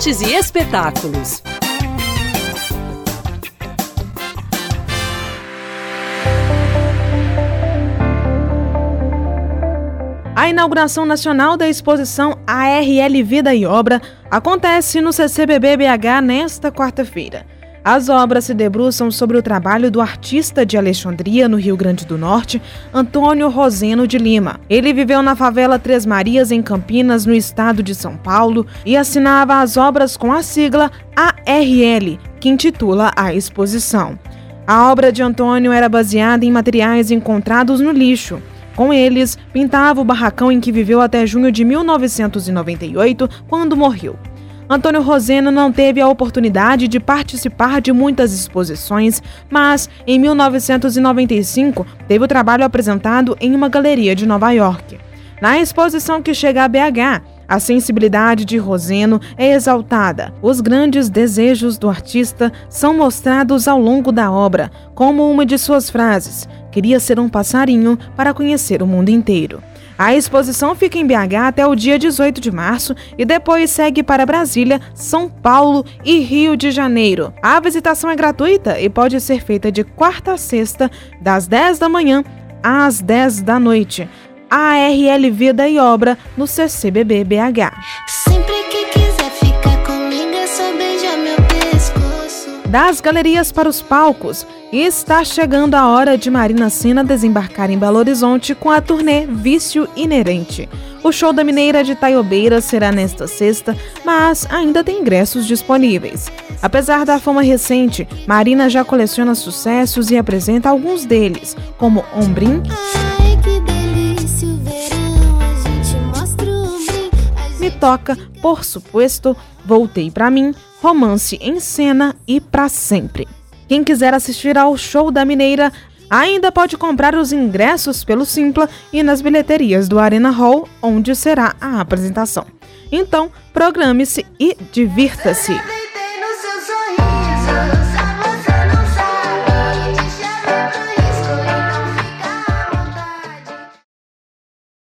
artes e espetáculos. A inauguração nacional da exposição ARL Vida e Obra acontece no CCBB BH nesta quarta-feira. As obras se debruçam sobre o trabalho do artista de Alexandria, no Rio Grande do Norte, Antônio Roseno de Lima. Ele viveu na favela Três Marias, em Campinas, no estado de São Paulo, e assinava as obras com a sigla ARL, que intitula a exposição. A obra de Antônio era baseada em materiais encontrados no lixo. Com eles, pintava o barracão em que viveu até junho de 1998, quando morreu. Antônio Roseno não teve a oportunidade de participar de muitas exposições, mas em 1995 teve o trabalho apresentado em uma galeria de Nova York. Na exposição que chega a BH, a sensibilidade de Roseno é exaltada. Os grandes desejos do artista são mostrados ao longo da obra, como uma de suas frases: Queria ser um passarinho para conhecer o mundo inteiro. A exposição fica em BH até o dia 18 de março e depois segue para Brasília, São Paulo e Rio de Janeiro. A visitação é gratuita e pode ser feita de quarta a sexta, das 10 da manhã às 10 da noite. ARL Vida e Obra no CCBB BH. Das galerias para os palcos. E está chegando a hora de Marina Sena desembarcar em Belo Horizonte com a turnê Vício Inerente. O show da Mineira de Taiobeira será nesta sexta, mas ainda tem ingressos disponíveis. Apesar da fama recente, Marina já coleciona sucessos e apresenta alguns deles, como Ombrim. Me toca, por supuesto, voltei para mim, romance em cena e para sempre. Quem quiser assistir ao show da Mineira ainda pode comprar os ingressos pelo Simpla e nas bilheterias do Arena Hall, onde será a apresentação. Então, programe-se e divirta-se!